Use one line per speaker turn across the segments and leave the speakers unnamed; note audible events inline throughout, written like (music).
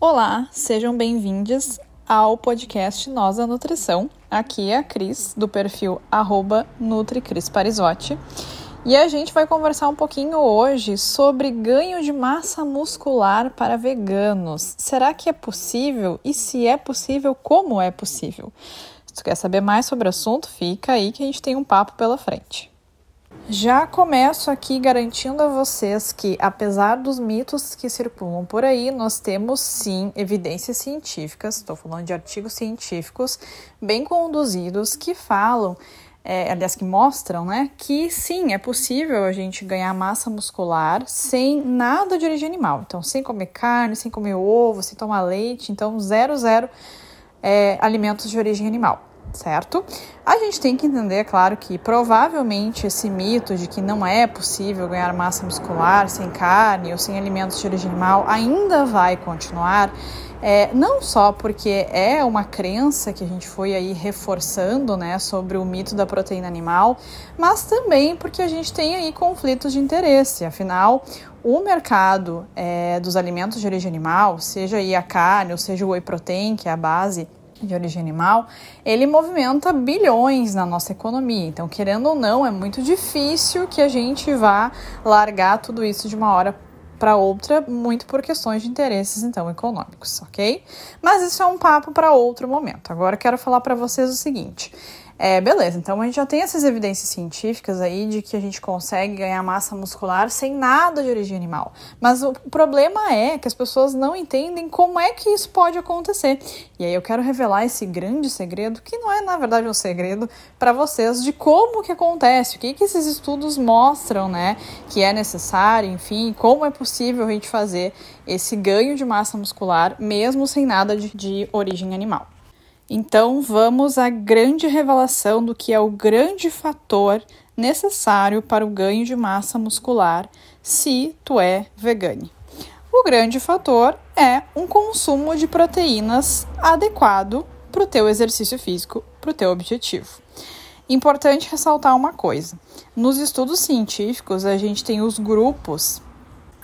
Olá, sejam bem-vindos ao podcast Nós a Nutrição. Aqui é a Cris, do perfil NutriCrisParisotti. E a gente vai conversar um pouquinho hoje sobre ganho de massa muscular para veganos. Será que é possível? E se é possível, como é possível? Se tu quer saber mais sobre o assunto, fica aí que a gente tem um papo pela frente. Já começo aqui garantindo a vocês que, apesar dos mitos que circulam por aí, nós temos sim evidências científicas, estou falando de artigos científicos bem conduzidos que falam, é, aliás, que mostram, né, que sim, é possível a gente ganhar massa muscular sem nada de origem animal. Então, sem comer carne, sem comer ovo, sem tomar leite, então, zero, zero é, alimentos de origem animal certo? A gente tem que entender, é claro, que provavelmente esse mito de que não é possível ganhar massa muscular sem carne ou sem alimentos de origem animal ainda vai continuar. É, não só porque é uma crença que a gente foi aí reforçando né, sobre o mito da proteína animal, mas também porque a gente tem aí conflitos de interesse. Afinal, o mercado é, dos alimentos de origem animal, seja aí a carne ou seja o whey protein, que é a base de origem animal, ele movimenta bilhões na nossa economia. Então, querendo ou não, é muito difícil que a gente vá largar tudo isso de uma hora para outra, muito por questões de interesses então econômicos, ok? Mas isso é um papo para outro momento. Agora quero falar para vocês o seguinte: é, beleza, então a gente já tem essas evidências científicas aí de que a gente consegue ganhar massa muscular sem nada de origem animal. Mas o problema é que as pessoas não entendem como é que isso pode acontecer. E aí eu quero revelar esse grande segredo, que não é na verdade um segredo, para vocês de como que acontece, o que, que esses estudos mostram, né? Que é necessário, enfim, como é possível a gente fazer esse ganho de massa muscular mesmo sem nada de, de origem animal. Então, vamos à grande revelação do que é o grande fator necessário para o ganho de massa muscular se tu é vegane. O grande fator é um consumo de proteínas adequado para o teu exercício físico, para o teu objetivo. Importante ressaltar uma coisa: nos estudos científicos, a gente tem os grupos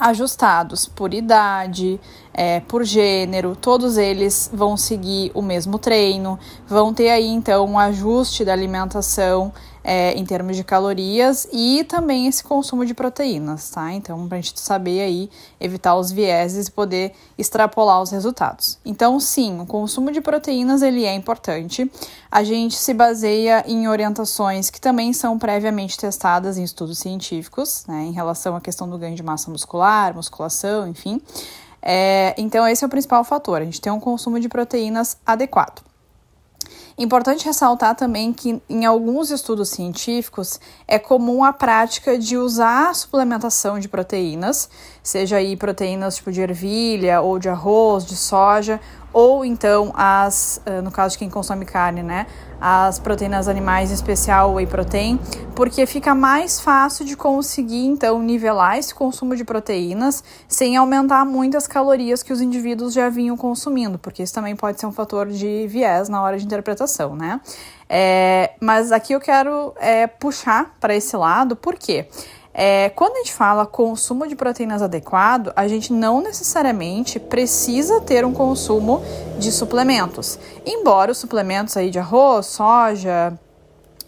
ajustados por idade, é, por gênero, todos eles vão seguir o mesmo treino, vão ter aí então um ajuste da alimentação é, em termos de calorias e também esse consumo de proteínas, tá? Então, para a gente saber aí, evitar os vieses e poder extrapolar os resultados. Então, sim, o consumo de proteínas ele é importante. A gente se baseia em orientações que também são previamente testadas em estudos científicos, né, em relação à questão do ganho de massa muscular, musculação, enfim. É, então, esse é o principal fator, a gente tem um consumo de proteínas adequado. Importante ressaltar também que em alguns estudos científicos é comum a prática de usar a suplementação de proteínas, seja aí proteínas tipo de ervilha ou de arroz, de soja, ou então as, eh, no caso de quem consome carne, né, as proteínas animais, em especial whey protein, porque fica mais fácil de conseguir então nivelar esse consumo de proteínas sem aumentar muito as calorias que os indivíduos já vinham consumindo, porque isso também pode ser um fator de viés na hora de interpretação, né? É, mas aqui eu quero é, puxar para esse lado, por quê? É, quando a gente fala consumo de proteínas adequado, a gente não necessariamente precisa ter um consumo de suplementos. Embora os suplementos aí de arroz, soja,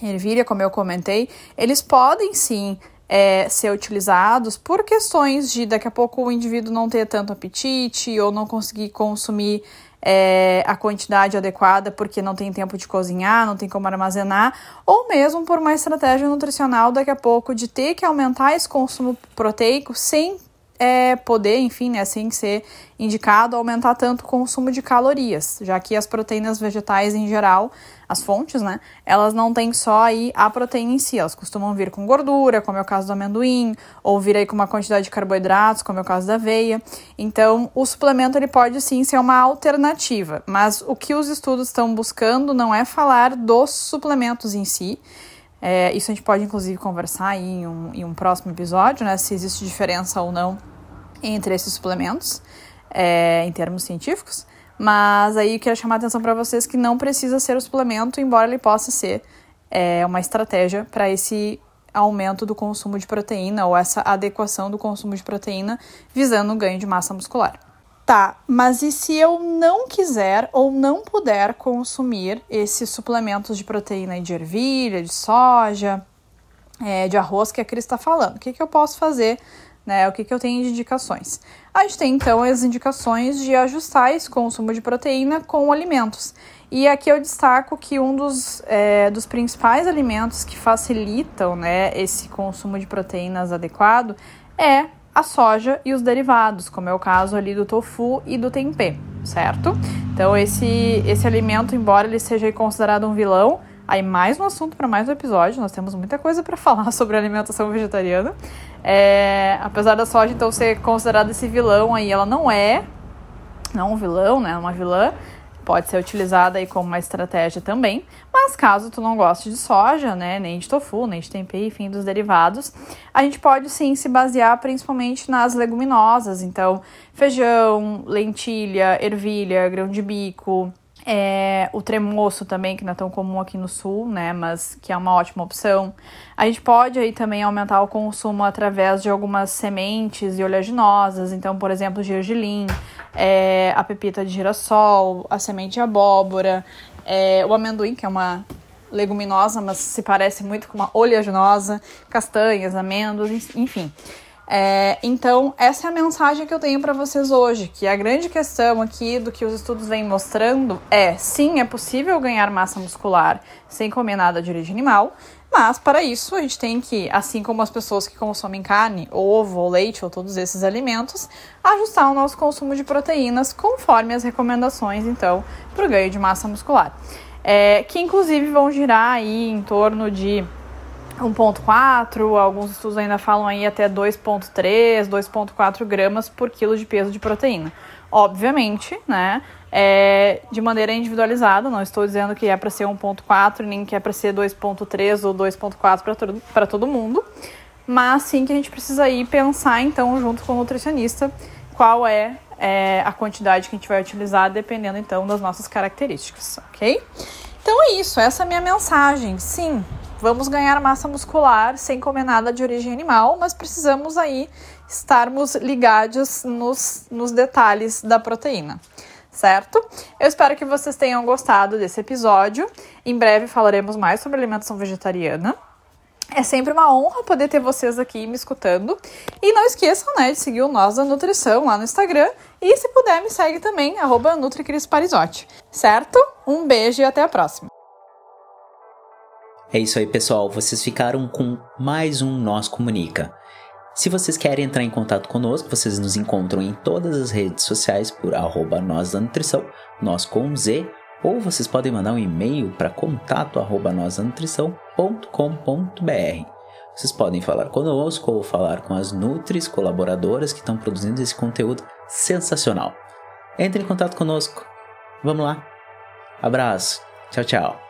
ervilha, como eu comentei, eles podem sim é, ser utilizados por questões de daqui a pouco o indivíduo não ter tanto apetite ou não conseguir consumir é, a quantidade adequada porque não tem tempo de cozinhar, não tem como armazenar, ou mesmo por uma estratégia nutricional daqui a pouco de ter que aumentar esse consumo proteico sem é, poder, enfim, né, assim ser indicado aumentar tanto o consumo de calorias, já que as proteínas vegetais em geral, as fontes, né, elas não têm só aí a proteína em si, elas costumam vir com gordura, como é o caso do amendoim, ou vir aí com uma quantidade de carboidratos, como é o caso da aveia. Então, o suplemento ele pode sim ser uma alternativa, mas o que os estudos estão buscando não é falar dos suplementos em si, é, isso a gente pode, inclusive, conversar em um, em um próximo episódio, né? Se existe diferença ou não entre esses suplementos, é, em termos científicos. Mas aí eu queria chamar a atenção para vocês que não precisa ser o suplemento, embora ele possa ser é, uma estratégia para esse aumento do consumo de proteína ou essa adequação do consumo de proteína visando o ganho de massa muscular. Tá, mas e se eu não quiser ou não puder consumir esses suplementos de proteína de ervilha, de soja, é, de arroz que a Cris está falando? O que, que eu posso fazer? Né? O que, que eu tenho de indicações? A gente tem então as indicações de ajustar esse consumo de proteína com alimentos. E aqui eu destaco que um dos, é, dos principais alimentos que facilitam né, esse consumo de proteínas adequado é a soja e os derivados, como é o caso ali do tofu e do tempê, certo? Então esse esse alimento, embora ele seja considerado um vilão, aí mais um assunto para mais um episódio, nós temos muita coisa para (laughs) falar sobre alimentação vegetariana. É, apesar da soja então ser considerada esse vilão aí, ela não é não um vilão, né? Uma vilã, pode ser utilizada aí como uma estratégia também. Mas caso tu não goste de soja, né, nem de tofu, nem de tempê, enfim, dos derivados, a gente pode sim se basear principalmente nas leguminosas, então feijão, lentilha, ervilha, grão de bico, é, o tremoço também, que não é tão comum aqui no sul, né? Mas que é uma ótima opção. A gente pode aí também aumentar o consumo através de algumas sementes e oleaginosas. Então, por exemplo, gergelim, é, a pepita de girassol, a semente de abóbora, é, o amendoim, que é uma leguminosa, mas se parece muito com uma oleaginosa, castanhas, amêndoas, enfim. É, então, essa é a mensagem que eu tenho para vocês hoje, que a grande questão aqui do que os estudos vêm mostrando é, sim, é possível ganhar massa muscular sem comer nada de origem animal, mas para isso a gente tem que, assim como as pessoas que consomem carne, ovo, leite ou todos esses alimentos, ajustar o nosso consumo de proteínas conforme as recomendações, então, para o ganho de massa muscular. É, que inclusive vão girar aí em torno de 1,4, alguns estudos ainda falam aí até 2,3, 2,4 gramas por quilo de peso de proteína. Obviamente, né, é de maneira individualizada, não estou dizendo que é para ser 1,4 nem que é para ser 2,3 ou 2,4 para todo, mundo, mas sim que a gente precisa ir pensar então junto com o nutricionista qual é, é a quantidade que a gente vai utilizar dependendo então das nossas características, ok? Então é isso, essa é a minha mensagem. Sim, vamos ganhar massa muscular sem comer nada de origem animal, mas precisamos aí estarmos ligados nos, nos detalhes da proteína. Certo? Eu espero que vocês tenham gostado desse episódio. Em breve falaremos mais sobre alimentação vegetariana. É sempre uma honra poder ter vocês aqui me escutando. E não esqueçam, né, de seguir o Nós da Nutrição lá no Instagram. E se puder, me segue também, arroba Certo? Um beijo e até a próxima.
É isso aí, pessoal. Vocês ficaram com mais um Nós Comunica. Se vocês querem entrar em contato conosco, vocês nos encontram em todas as redes sociais por arroba nós da nutrição, nós com Z, ou vocês podem mandar um e-mail para contato arroba Vocês podem falar conosco ou falar com as Nutris colaboradoras que estão produzindo esse conteúdo sensacional. Entre em contato conosco. Vamos lá. Abraço. Tchau, tchau.